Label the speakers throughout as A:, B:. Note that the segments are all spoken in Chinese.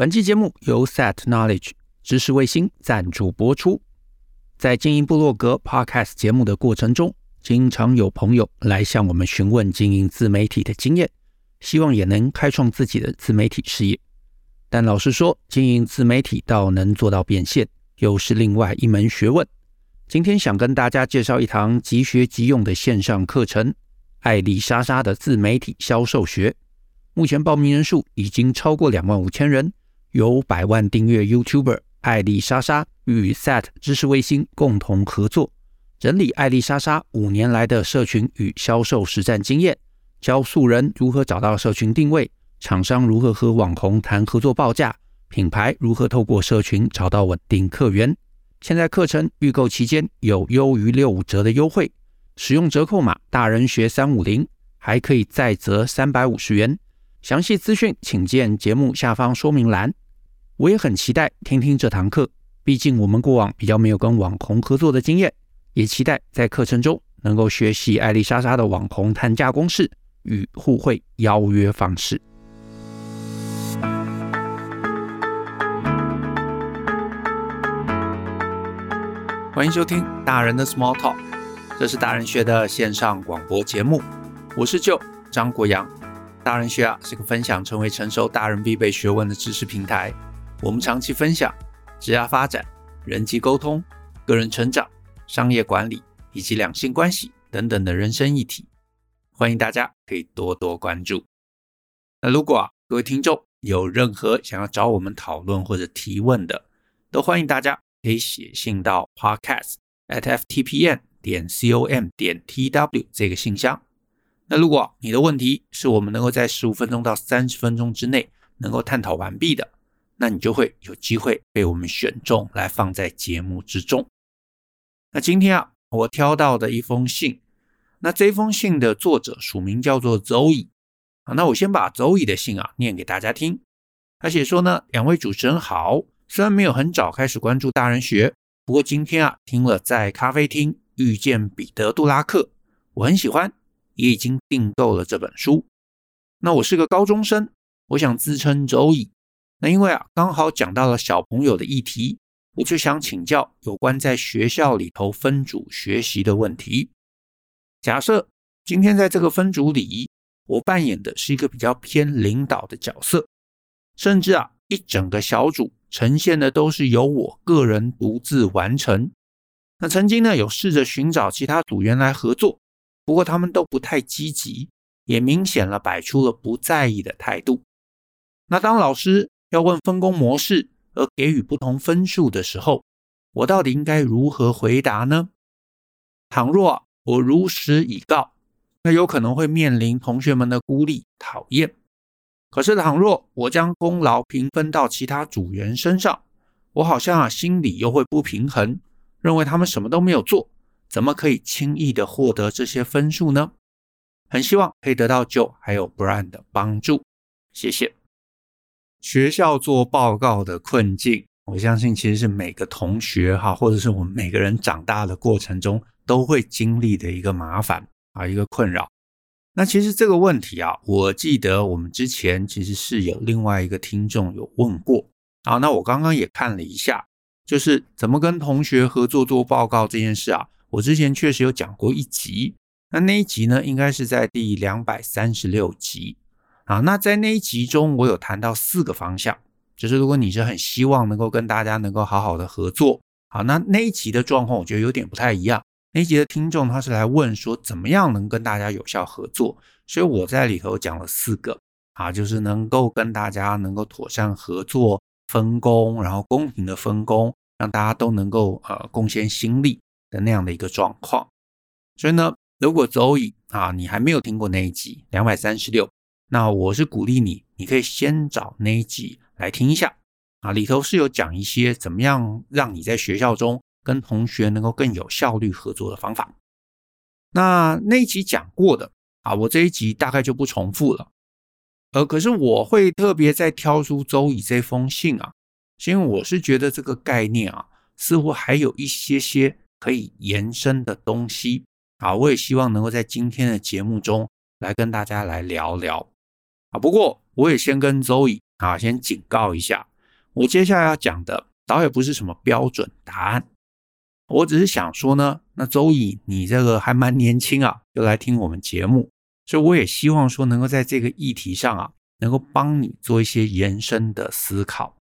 A: 本期节目由 Set Knowledge 知识卫星赞助播出。在经营部落格 Podcast 节目的过程中，经常有朋友来向我们询问经营自媒体的经验，希望也能开创自己的自媒体事业。但老实说，经营自媒体到能做到变现，又是另外一门学问。今天想跟大家介绍一堂即学即用的线上课程——艾丽莎莎的自媒体销售学。目前报名人数已经超过两万五千人。由百万订阅 YouTuber 艾丽莎莎与 Set 知识卫星共同合作，整理艾丽莎莎五年来的社群与销售实战经验，教素人如何找到社群定位，厂商如何和网红谈合作报价，品牌如何透过社群找到稳定客源。现在课程预购期间有优于六五折的优惠，使用折扣码大人学三五零，还可以再折三百五十元。详细资讯请见节目下方说明栏。我也很期待听听这堂课，毕竟我们过往比较没有跟网红合作的经验，也期待在课程中能够学习艾丽莎莎的网红谈价公式与互惠邀约方式。欢迎收听大人的 Small Talk，这是大人学的线上广播节目，我是舅张国阳。大人学啊是个分享成为成熟大人必备学问的知识平台。我们长期分享职业发展、人际沟通、个人成长、商业管理以及两性关系等等的人生议题，欢迎大家可以多多关注。那如果，各位听众有任何想要找我们讨论或者提问的，都欢迎大家可以写信到 podcast at ftpm 点 com 点 tw 这个信箱。那如果你的问题是我们能够在十五分钟到三十分钟之内能够探讨完毕的，那你就会有机会被我们选中来放在节目之中。那今天啊，我挑到的一封信，那这封信的作者署名叫做周乙啊。那我先把周乙的信啊念给大家听。他写说呢，两位主持人好，虽然没有很早开始关注大人学，不过今天啊听了在咖啡厅遇见彼得·杜拉克，我很喜欢，也已经订购了这本书。那我是个高中生，我想自称周乙。那因为啊，刚好讲到了小朋友的议题，我就想请教有关在学校里头分组学习的问题。假设今天在这个分组里，我扮演的是一个比较偏领导的角色，甚至啊，一整个小组呈现的都是由我个人独自完成。那曾经呢，有试着寻找其他组员来合作，不过他们都不太积极，也明显了摆出了不在意的态度。那当老师要问分工模式而给予不同分数的时候，我到底应该如何回答呢？倘若我如实以告，那有可能会面临同学们的孤立、讨厌。可是倘若我将功劳平分到其他组员身上，我好像啊心里又会不平衡，认为他们什么都没有做，怎么可以轻易的获得这些分数呢？很希望可以得到 Joe 还有 Brian 的帮助，谢谢。学校做报告的困境，我相信其实是每个同学哈，或者是我们每个人长大的过程中都会经历的一个麻烦啊，一个困扰。那其实这个问题啊，我记得我们之前其实是有另外一个听众有问过啊。那我刚刚也看了一下，就是怎么跟同学合作做报告这件事啊，我之前确实有讲过一集。那那一集呢，应该是在第两百三十六集。啊，那在那一集中，我有谈到四个方向，就是如果你是很希望能够跟大家能够好好的合作，好，那那一集的状况我觉得有点不太一样。那一集的听众他是来问说，怎么样能跟大家有效合作，所以我在里头讲了四个，啊，就是能够跟大家能够妥善合作、分工，然后公平的分工，让大家都能够呃贡献心力的那样的一个状况。所以呢，如果周乙啊，你还没有听过那一集两百三十六。那我是鼓励你，你可以先找那一集来听一下啊，里头是有讲一些怎么样让你在学校中跟同学能够更有效率合作的方法。那那一集讲过的啊，我这一集大概就不重复了。呃，可是我会特别再挑出周乙这封信啊，是因为我是觉得这个概念啊，似乎还有一些些可以延伸的东西啊，我也希望能够在今天的节目中来跟大家来聊聊。啊，不过我也先跟周乙啊，先警告一下，我接下来要讲的倒也不是什么标准答案，我只是想说呢，那周乙你这个还蛮年轻啊，就来听我们节目，所以我也希望说能够在这个议题上啊，能够帮你做一些延伸的思考。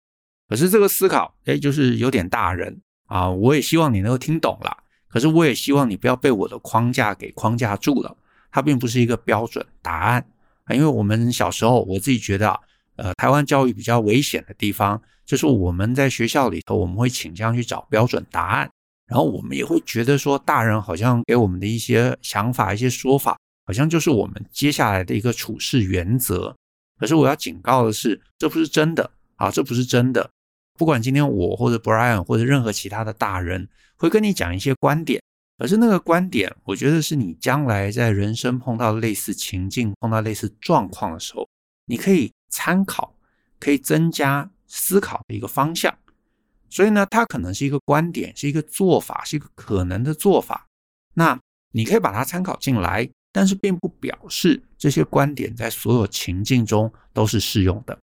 A: 可是这个思考，哎，就是有点大人啊，我也希望你能够听懂了。可是我也希望你不要被我的框架给框架住了，它并不是一个标准答案，啊因为我们小时候，我自己觉得啊。呃，台湾教育比较危险的地方，就是我们在学校里头，我们会倾向去找标准答案，然后我们也会觉得说，大人好像给我们的一些想法、一些说法，好像就是我们接下来的一个处事原则。可是我要警告的是，这不是真的啊，这不是真的。不管今天我或者 Brian 或者任何其他的大人会跟你讲一些观点，可是那个观点，我觉得是你将来在人生碰到类似情境、碰到类似状况的时候，你可以。参考可以增加思考的一个方向，所以呢，它可能是一个观点，是一个做法，是一个可能的做法。那你可以把它参考进来，但是并不表示这些观点在所有情境中都是适用的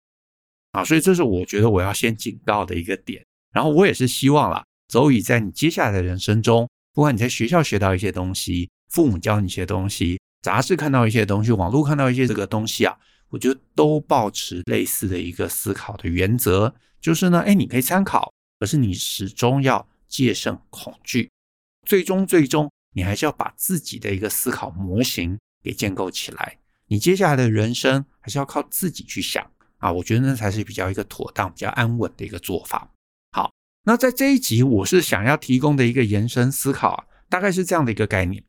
A: 啊。所以这是我觉得我要先警告的一个点。然后我也是希望啦，周乙在你接下来的人生中，不管你在学校学到一些东西，父母教你一些东西，杂志看到一些东西，网络看到一些这个东西啊。我觉得都保持类似的一个思考的原则，就是呢，哎，你可以参考，可是你始终要戒慎恐惧，最终最终你还是要把自己的一个思考模型给建构起来。你接下来的人生还是要靠自己去想啊，我觉得那才是比较一个妥当、比较安稳的一个做法。那在这一集我是想要提供的一个延伸思考啊，大概是这样的一个概念，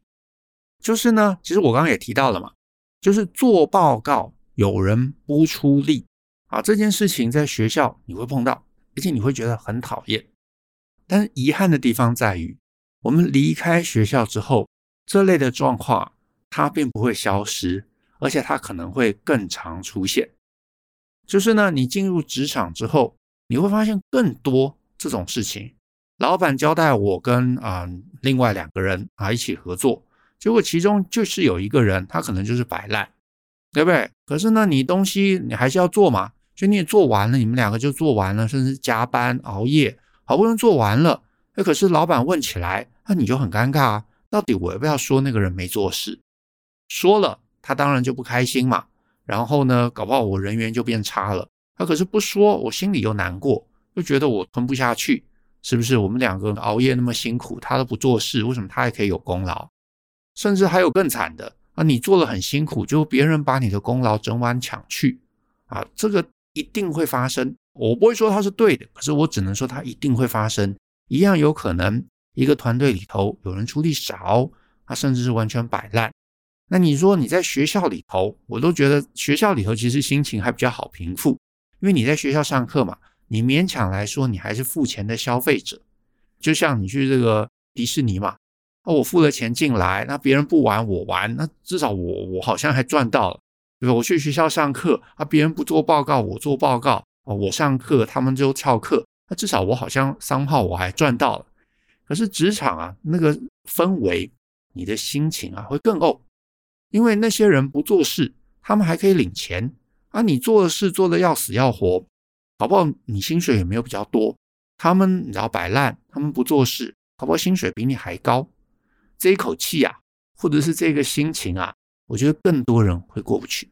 A: 就是呢，其实我刚刚也提到了嘛，就是做报告。有人不出力啊，这件事情在学校你会碰到，而且你会觉得很讨厌。但是遗憾的地方在于，我们离开学校之后，这类的状况它并不会消失，而且它可能会更常出现。就是呢，你进入职场之后，你会发现更多这种事情。老板交代我跟啊、另外两个人啊一起合作，结果其中就是有一个人，他可能就是摆烂。对不对？可是呢，你东西你还是要做嘛，就你也做完了，你们两个就做完了，甚至加班熬夜，好不容易做完了，那，可是老板问起来，那你就很尴尬啊。到底我要不要说那个人没做事？说了，他当然就不开心嘛。然后呢，搞不好我人缘就变差了。他可是不说，我心里又难过，又觉得我吞不下去，是不是？我们两个熬夜那么辛苦，他都不做事，为什么他还可以有功劳？甚至还有更惨的。啊，你做了很辛苦，就别人把你的功劳整碗抢去，啊，这个一定会发生。我不会说它是对的，可是我只能说它一定会发生。一样有可能，一个团队里头有人出力少，他甚至是完全摆烂。那你说你在学校里头，我都觉得学校里头其实心情还比较好平复，因为你在学校上课嘛，你勉强来说你还是付钱的消费者，就像你去这个迪士尼嘛。我付了钱进来，那别人不玩我玩，那至少我我好像还赚到了，对吧？我去学校上课啊，别人不做报告，我做报告，哦，我上课他们就翘课，那至少我好像商号我还赚到了。可是职场啊，那个氛围，你的心情啊会更怄，因为那些人不做事，他们还可以领钱啊，你做事做得要死要活，搞不好你薪水也没有比较多，他们你知道摆烂，他们不做事，搞不好薪水比你还高。这一口气啊，或者是这个心情啊，我觉得更多人会过不去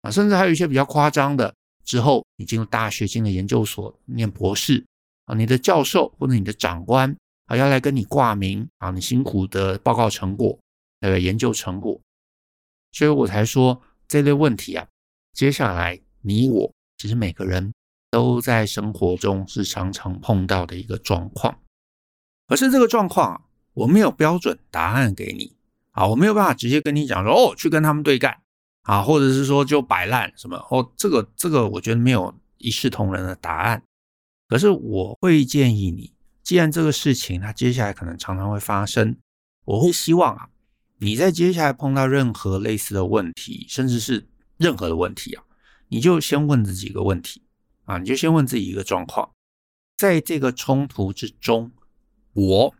A: 啊，甚至还有一些比较夸张的。之后你进入大学，进了研究所，念博士啊，你的教授或者你的长官啊，要来跟你挂名啊，你辛苦的报告成果，那个，研究成果，所以我才说这类问题啊，接下来你我其实每个人都在生活中是常常碰到的一个状况，可是这个状况啊。我没有标准答案给你啊，我没有办法直接跟你讲说哦，去跟他们对干啊，或者是说就摆烂什么哦，这个这个我觉得没有一视同仁的答案。可是我会建议你，既然这个事情它接下来可能常常会发生，我会希望啊，你在接下来碰到任何类似的问题，甚至是任何的问题啊，你就先问自己一个问题啊，你就先问自己一个状况，在这个冲突之中，我。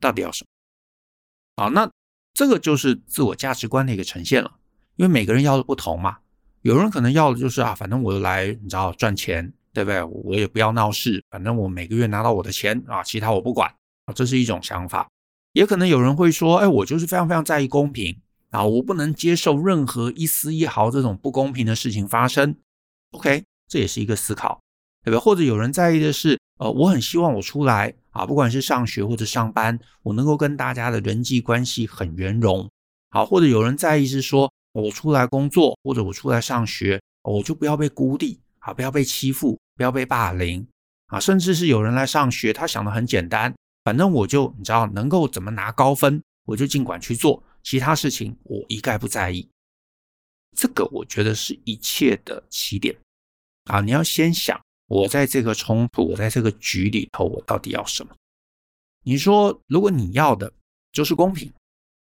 A: 到底要什么？好，那这个就是自我价值观的一个呈现了。因为每个人要的不同嘛，有人可能要的就是啊，反正我来，你知道赚钱对不对？我也不要闹事，反正我每个月拿到我的钱啊，其他我不管啊，这是一种想法。也可能有人会说，哎，我就是非常非常在意公平啊，我不能接受任何一丝一毫这种不公平的事情发生。OK，这也是一个思考，对不对？或者有人在意的是，呃，我很希望我出来啊，不管是上学或者上班，我能够跟大家的人际关系很圆融。好，或者有人在意是说，我出来工作或者我出来上学，我就不要被孤立啊，不要被欺负，不要被霸凌啊，甚至是有人来上学，他想的很简单，反正我就你知道能够怎么拿高分，我就尽管去做，其他事情我一概不在意。这个我觉得是一切的起点啊！你要先想，我在这个冲突，我在这个局里头，我到底要什么？你说，如果你要的就是公平。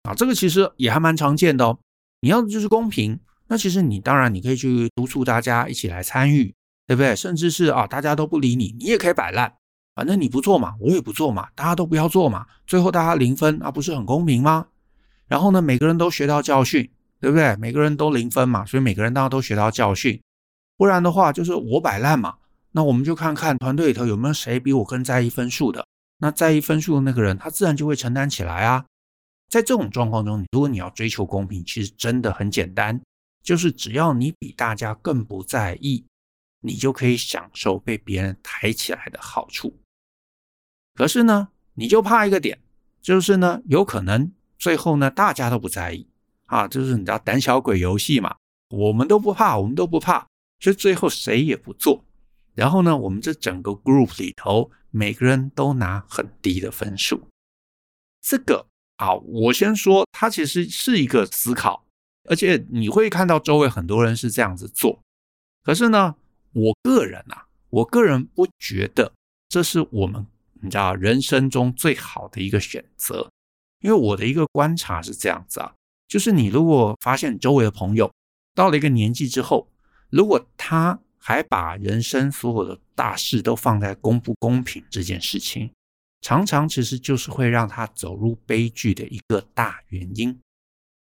A: 啊，这个其实也还蛮常见的哦。你要的就是公平，那其实你当然你可以去督促大家一起来参与，对不对？甚至是啊，大家都不理你，你也可以摆烂，反正你不做嘛，我也不做嘛，大家都不要做嘛，最后大家零分，那不是很公平吗？然后呢，每个人都学到教训，对不对？每个人都零分嘛，所以每个人大家都学到教训。不然的话，就是我摆烂嘛，那我们就看看团队里头有没有谁比我更在意分数的，那在意分数的那个人，他自然就会承担起来啊。在这种状况中，如果你要追求公平，其实真的很简单，就是只要你比大家更不在意，你就可以享受被别人抬起来的好处。可是呢，你就怕一个点，就是呢，有可能最后呢，大家都不在意啊，就是你知道胆小鬼游戏嘛，我们都不怕，我们都不怕，所以最后谁也不做，然后呢，我们这整个 group 里头，每个人都拿很低的分数，这个。啊，我先说，它其实是一个思考，而且你会看到周围很多人是这样子做。可是呢，我个人啊，我个人不觉得这是我们你知道人生中最好的一个选择，因为我的一个观察是这样子啊，就是你如果发现周围的朋友到了一个年纪之后，如果他还把人生所有的大事都放在公不公平这件事情。常常其实就是会让他走入悲剧的一个大原因，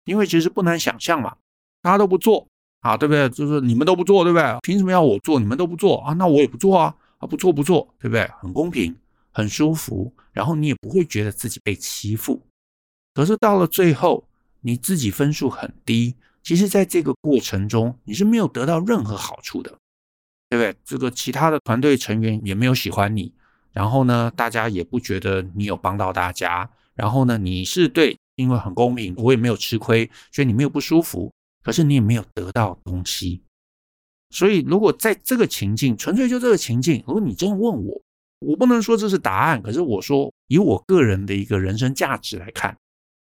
A: 因为其实不难想象嘛，大家都不做啊，对不对？就是你们都不做，对不对？凭什么要我做？你们都不做啊，那我也不做啊，啊，不做不做，对不对？很公平，很舒服，然后你也不会觉得自己被欺负。可是到了最后，你自己分数很低，其实在这个过程中你是没有得到任何好处的，对不对？这个其他的团队成员也没有喜欢你。然后呢，大家也不觉得你有帮到大家。然后呢，你是对，因为很公平，我也没有吃亏，所以你没有不舒服。可是你也没有得到东西。所以，如果在这个情境，纯粹就这个情境，如果你真问我，我不能说这是答案。可是我说，以我个人的一个人生价值来看，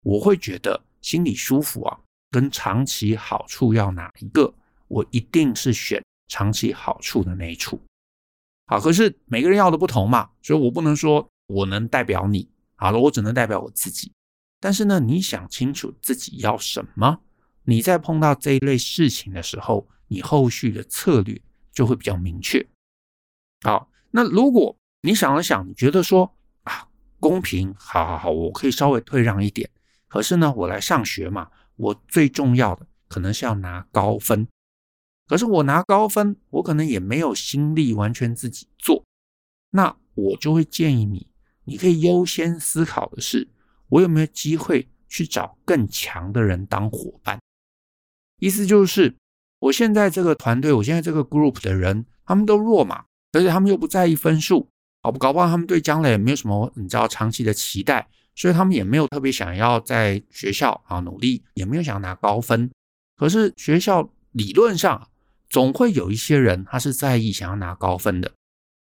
A: 我会觉得心里舒服啊，跟长期好处要哪一个？我一定是选长期好处的那一处。好，可是每个人要的不同嘛，所以我不能说我能代表你。好了，我只能代表我自己。但是呢，你想清楚自己要什么，你在碰到这一类事情的时候，你后续的策略就会比较明确。好，那如果你想了想，你觉得说啊，公平，好好好，我可以稍微退让一点。可是呢，我来上学嘛，我最重要的可能是要拿高分。可是我拿高分，我可能也没有心力完全自己做，那我就会建议你，你可以优先思考的是，我有没有机会去找更强的人当伙伴。意思就是，我现在这个团队，我现在这个 group 的人，他们都弱嘛，而且他们又不在意分数，搞不搞不好他们对将来也没有什么你知道长期的期待，所以他们也没有特别想要在学校啊努力，也没有想拿高分。可是学校理论上，总会有一些人，他是在意想要拿高分的，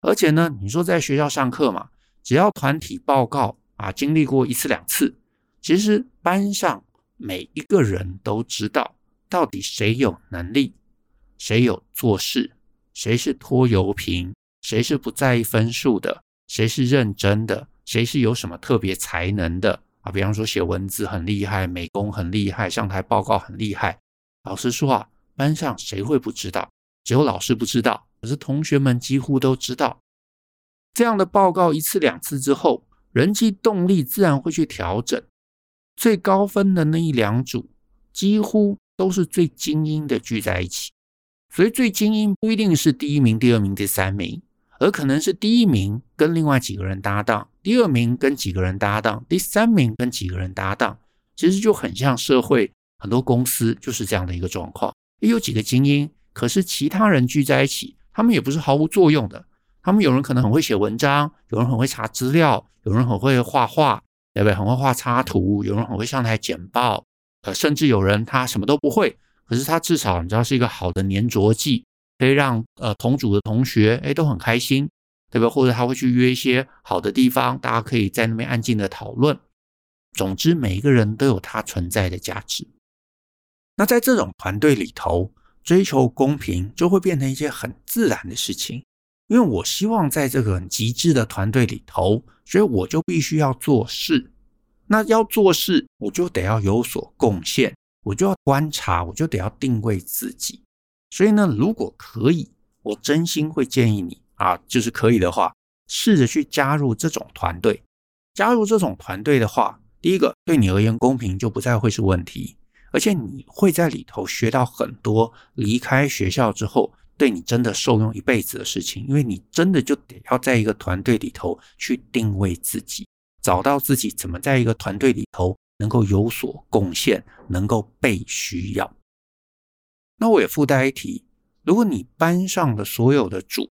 A: 而且呢，你说在学校上课嘛，只要团体报告啊，经历过一次两次，其实班上每一个人都知道到底谁有能力，谁有做事，谁是拖油瓶，谁是不在意分数的，谁是认真的，谁是有什么特别才能的啊，比方说写文字很厉害，美工很厉害，上台报告很厉害。老实说啊。班上谁会不知道？只有老师不知道，可是同学们几乎都知道。这样的报告一次两次之后，人际动力自然会去调整。最高分的那一两组，几乎都是最精英的聚在一起，所以最精英不一定是第一名、第二名、第三名，而可能是第一名跟另外几个人搭档，第二名跟几个人搭档，第三名跟几个人搭档。其实就很像社会很多公司就是这样的一个状况。也有几个精英，可是其他人聚在一起，他们也不是毫无作用的。他们有人可能很会写文章，有人很会查资料，有人很会画画，对不对？很会画插图，有人很会上台简报，呃，甚至有人他什么都不会，可是他至少你知道是一个好的粘着剂，可以让呃同组的同学诶都很开心，对吧？或者他会去约一些好的地方，大家可以在那边安静的讨论。总之，每一个人都有他存在的价值。那在这种团队里头，追求公平就会变成一件很自然的事情。因为我希望在这个很极致的团队里头，所以我就必须要做事。那要做事，我就得要有所贡献，我就要观察，我就得要定位自己。所以呢，如果可以，我真心会建议你啊，就是可以的话，试着去加入这种团队。加入这种团队的话，第一个对你而言，公平就不再会是问题，而且你会在里头学到很多。离开学校之后，对你真的受用一辈子的事情，因为你真的就得要在一个团队里头去定位自己，找到自己怎么在一个团队里头能够有所贡献，能够被需要。那我也附带一提，如果你班上的所有的组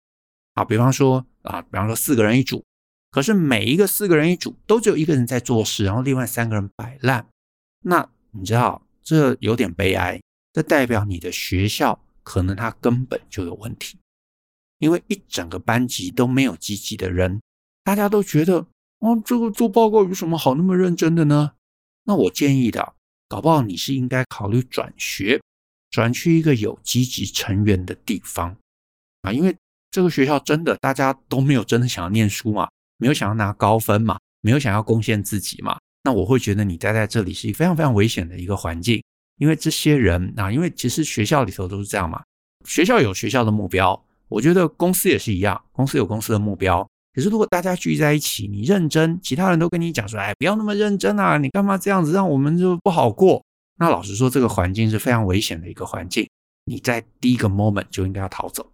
A: 啊，比方说啊，比方说四个人一组，可是每一个四个人一组都只有一个人在做事，然后另外三个人摆烂，那你知道这有点悲哀，这代表你的学校。可能他根本就有问题，因为一整个班级都没有积极的人，大家都觉得，哦，这个做报告有什么好那么认真的呢？那我建议的，搞不好你是应该考虑转学，转去一个有积极成员的地方啊，因为这个学校真的大家都没有真的想要念书嘛，没有想要拿高分嘛，没有想要贡献自己嘛，那我会觉得你待在这里是一个非常非常危险的一个环境。因为这些人啊，因为其实学校里头都是这样嘛，学校有学校的目标，我觉得公司也是一样，公司有公司的目标。可是如果大家聚在一起，你认真，其他人都跟你讲说，哎，不要那么认真啊，你干嘛这样子，让我们就不好过。那老实说，这个环境是非常危险的一个环境，你在第一个 moment 就应该要逃走，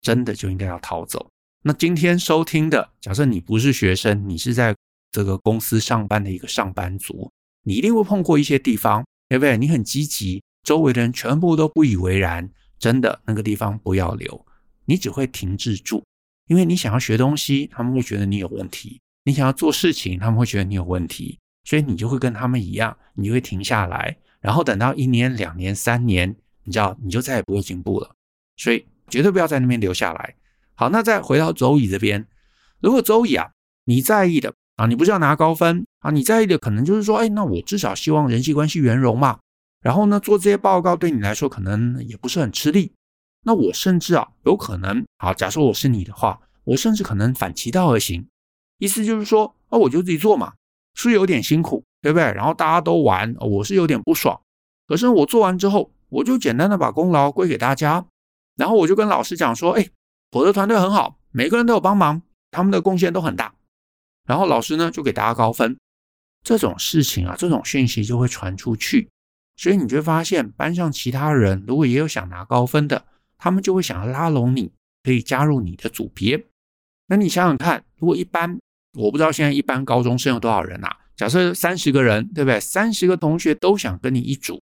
A: 真的就应该要逃走。那今天收听的，假设你不是学生，你是在这个公司上班的一个上班族，你一定会碰过一些地方。对不对？你很积极，周围的人全部都不以为然。真的，那个地方不要留，你只会停滞住。因为你想要学东西，他们会觉得你有问题；你想要做事情，他们会觉得你有问题。所以你就会跟他们一样，你就会停下来。然后等到一年、两年、三年，你知道，你就再也不会进步了。所以绝对不要在那边留下来。好，那再回到周乙这边，如果周乙啊，你在意的。啊，你不是要拿高分啊？你在意的可能就是说，哎，那我至少希望人际关系圆融嘛。然后呢，做这些报告对你来说可能也不是很吃力。那我甚至啊，有可能，好，假设我是你的话，我甚至可能反其道而行，意思就是说，啊，我就自己做嘛，是有点辛苦，对不对？然后大家都玩，我是有点不爽。可是我做完之后，我就简单的把功劳归给大家，然后我就跟老师讲说，哎，我的团队很好，每个人都有帮忙，他们的贡献都很大。然后老师呢，就给大家高分，这种事情啊，这种讯息就会传出去，所以你就会发现班上其他人如果也有想拿高分的，他们就会想要拉拢你，可以加入你的组别。那你想想看，如果一般，我不知道现在一般高中生有多少人啊？假设三十个人，对不对？三十个同学都想跟你一组，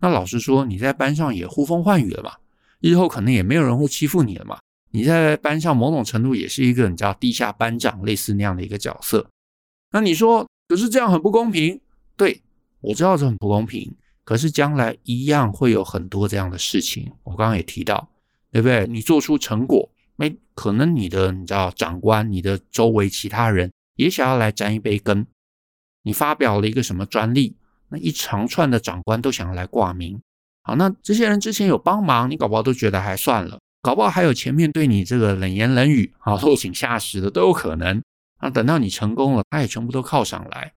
A: 那老实说，你在班上也呼风唤雨了嘛，日后可能也没有人会欺负你了嘛。你在班上某种程度也是一个你知道地下班长类似那样的一个角色，那你说可是这样很不公平？对，我知道这很不公平，可是将来一样会有很多这样的事情。我刚刚也提到，对不对？你做出成果，没可能你的你知道长官、你的周围其他人也想要来沾一杯羹。你发表了一个什么专利，那一长串的长官都想要来挂名。好，那这些人之前有帮忙，你搞不好都觉得还算了。搞不好还有前面对你这个冷言冷语啊，落井下石的都有可能。那等到你成功了，他也全部都靠上来。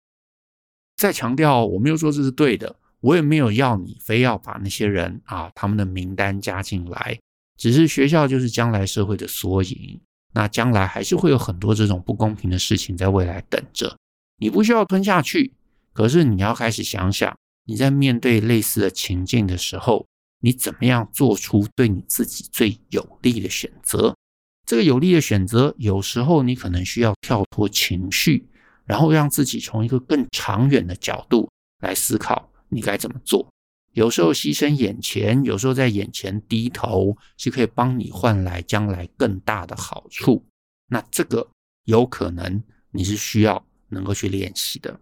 A: 再强调，我没有说这是对的，我也没有要你非要把那些人啊他们的名单加进来。只是学校就是将来社会的缩影，那将来还是会有很多这种不公平的事情在未来等着。你不需要吞下去，可是你要开始想想，你在面对类似的情境的时候，你怎么样做出对你自己最有利的选择。这个有利的选择，有时候你可能需要跳脱情绪，然后让自己从一个更长远的角度来思考你该怎么做。有时候牺牲眼前，有时候在眼前低头，是可以帮你换来将来更大的好处。那这个有可能你是需要能够去练习的。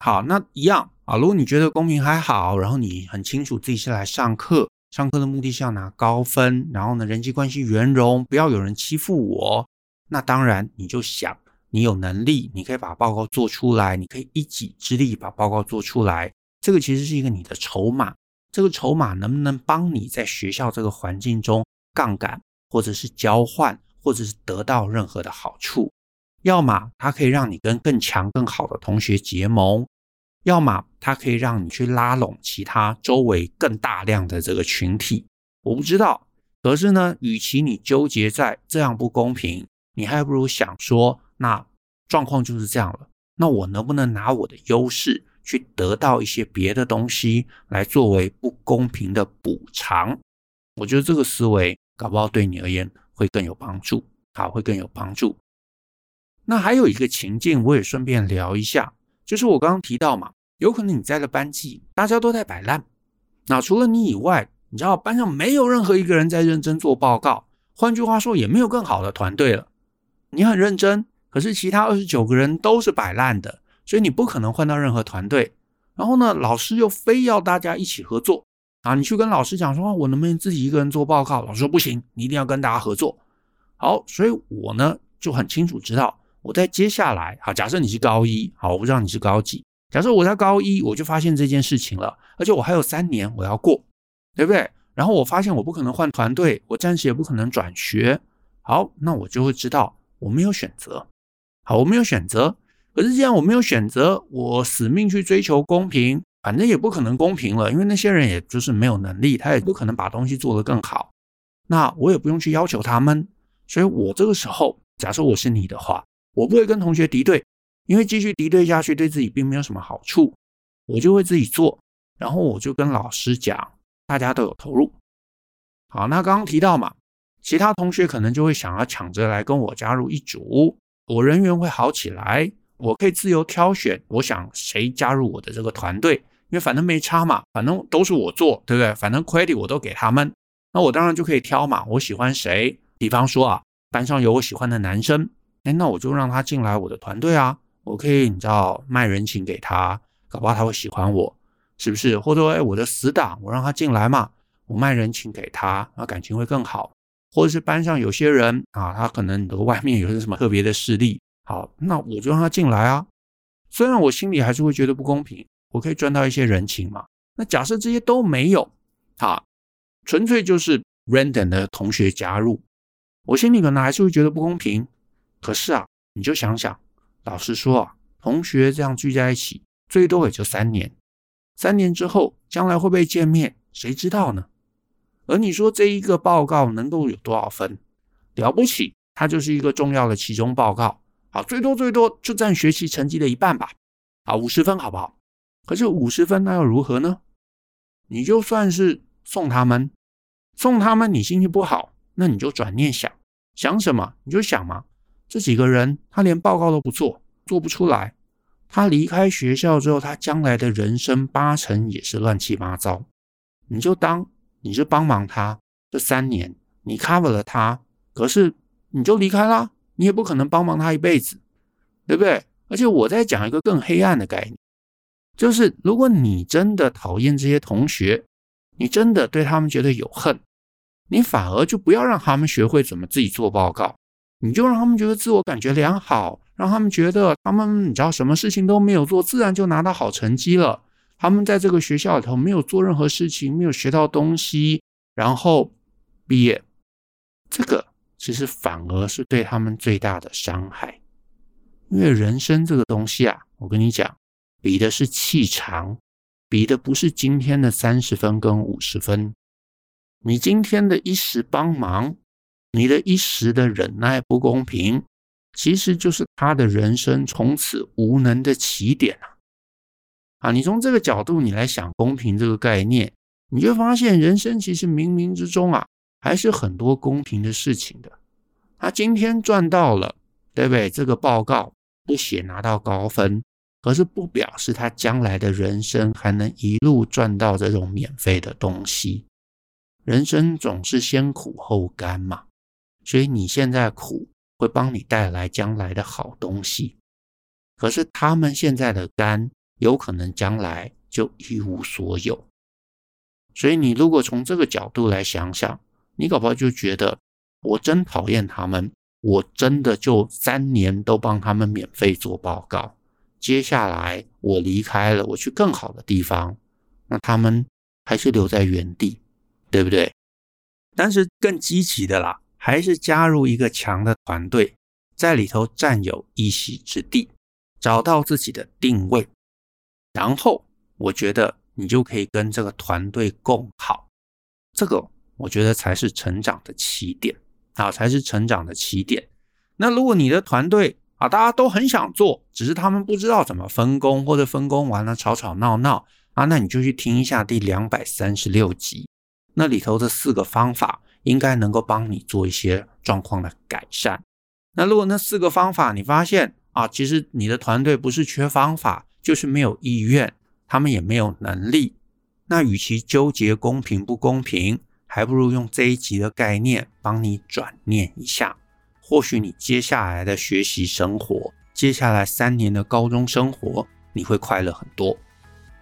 A: 好，那一样啊，如果你觉得公平还好，然后你很清楚自己是来上课，上课的目的是要拿高分，然后呢，人际关系圆融，不要有人欺负我。那当然，你就想你有能力，你可以把报告做出来，你可以一己之力把报告做出来。这个其实是一个你的筹码，这个筹码能不能帮你在学校这个环境中杠杆，或者是交换，或者是得到任何的好处？要么它可以让你跟更强、更好的同学结盟，要么它可以让你去拉拢其他周围更大量的这个群体。我不知道，可是呢，与其你纠结在这样不公平，你还不如想说，那状况就是这样了，那我能不能拿我的优势？去得到一些别的东西来作为不公平的补偿，我觉得这个思维搞不好对你而言会更有帮助，好，会更有帮助。那还有一个情境，我也顺便聊一下，就是我刚刚提到嘛，有可能你在的班级大家都在摆烂，那除了你以外，你知道班上没有任何一个人在认真做报告，换句话说，也没有更好的团队了。你很认真，可是其他二十九个人都是摆烂的。所以你不可能换到任何团队，然后呢，老师又非要大家一起合作啊！你去跟老师讲说，我能不能自己一个人做报告？老师说不行，你一定要跟大家合作。好，所以我呢就很清楚知道，我在接下来，好，假设你是高一，好，我不知道你是高几。假设我在高一，我就发现这件事情了，而且我还有三年我要过，对不对？然后我发现我不可能换团队，我暂时也不可能转学。好，那我就会知道我没有选择。好，我没有选择。可是，既然我没有选择，我死命去追求公平，反正也不可能公平了，因为那些人也就是没有能力，他也不可能把东西做得更好。那我也不用去要求他们，所以我这个时候，假设我是你的话，我不会跟同学敌对，因为继续敌对下去对自己并没有什么好处，我就会自己做，然后我就跟老师讲，大家都有投入。好，那刚刚提到嘛，其他同学可能就会想要抢着来跟我加入一组，我人缘会好起来。我可以自由挑选，我想谁加入我的这个团队，因为反正没差嘛，反正都是我做，对不对？反正 credit 我都给他们，那我当然就可以挑嘛。我喜欢谁？比方说啊，班上有我喜欢的男生，哎，那我就让他进来我的团队啊。我可以，你知道，卖人情给他，搞不好他会喜欢我，是不是？或者说，哎，我的死党，我让他进来嘛，我卖人情给他，那感情会更好。或者是班上有些人啊，他可能你的外面有些什么特别的势力。好，那我就让他进来啊。虽然我心里还是会觉得不公平，我可以赚到一些人情嘛。那假设这些都没有，啊，纯粹就是 random 的同学加入，我心里可能还是会觉得不公平。可是啊，你就想想，老实说啊，同学这样聚在一起，最多也就三年，三年之后将来会不会见面，谁知道呢？而你说这一个报告能够有多少分？了不起，它就是一个重要的期中报告。好，最多最多就占学习成绩的一半吧。好，五十分好不好？可是五十分那又如何呢？你就算是送他们，送他们，你心情不好，那你就转念想，想什么你就想嘛。这几个人他连报告都不做，做不出来。他离开学校之后，他将来的人生八成也是乱七八糟。你就当你是帮忙他这三年，你 cover 了他，可是你就离开啦。你也不可能帮忙他一辈子，对不对？而且我在讲一个更黑暗的概念，就是如果你真的讨厌这些同学，你真的对他们觉得有恨，你反而就不要让他们学会怎么自己做报告，你就让他们觉得自我感觉良好，让他们觉得他们你知道什么事情都没有做，自然就拿到好成绩了。他们在这个学校里头没有做任何事情，没有学到东西，然后毕业，这个。其实反而是对他们最大的伤害，因为人生这个东西啊，我跟你讲，比的是气长，比的不是今天的三十分跟五十分。你今天的一时帮忙，你的一时的忍耐不公平，其实就是他的人生从此无能的起点啊！啊，你从这个角度你来想公平这个概念，你就发现人生其实冥冥之中啊，还是很多公平的事情的。他今天赚到了，对不对？这个报告不写拿到高分，可是不表示他将来的人生还能一路赚到这种免费的东西。人生总是先苦后甘嘛，所以你现在苦会帮你带来将来的好东西，可是他们现在的甘有可能将来就一无所有。所以你如果从这个角度来想想，你搞不好就觉得。我真讨厌他们，我真的就三年都帮他们免费做报告。接下来我离开了，我去更好的地方，那他们还是留在原地，对不对？但是更积极的啦，还是加入一个强的团队，在里头占有一席之地，找到自己的定位，然后我觉得你就可以跟这个团队共好，这个我觉得才是成长的起点。啊，才是成长的起点。那如果你的团队啊，大家都很想做，只是他们不知道怎么分工，或者分工完了吵吵闹闹啊，那你就去听一下第两百三十六集，那里头的四个方法应该能够帮你做一些状况的改善。那如果那四个方法你发现啊，其实你的团队不是缺方法，就是没有意愿，他们也没有能力，那与其纠结公平不公平，还不如用这一集的概念帮你转念一下，或许你接下来的学习生活，接下来三年的高中生活，你会快乐很多。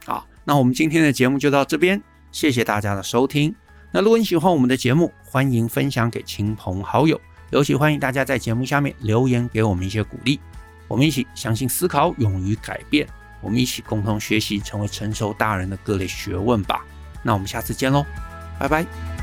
A: 好，那我们今天的节目就到这边，谢谢大家的收听。那如果你喜欢我们的节目，欢迎分享给亲朋好友，尤其欢迎大家在节目下面留言给我们一些鼓励。我们一起相信思考，勇于改变，我们一起共同学习，成为成熟大人的各类学问吧。那我们下次见喽，拜拜。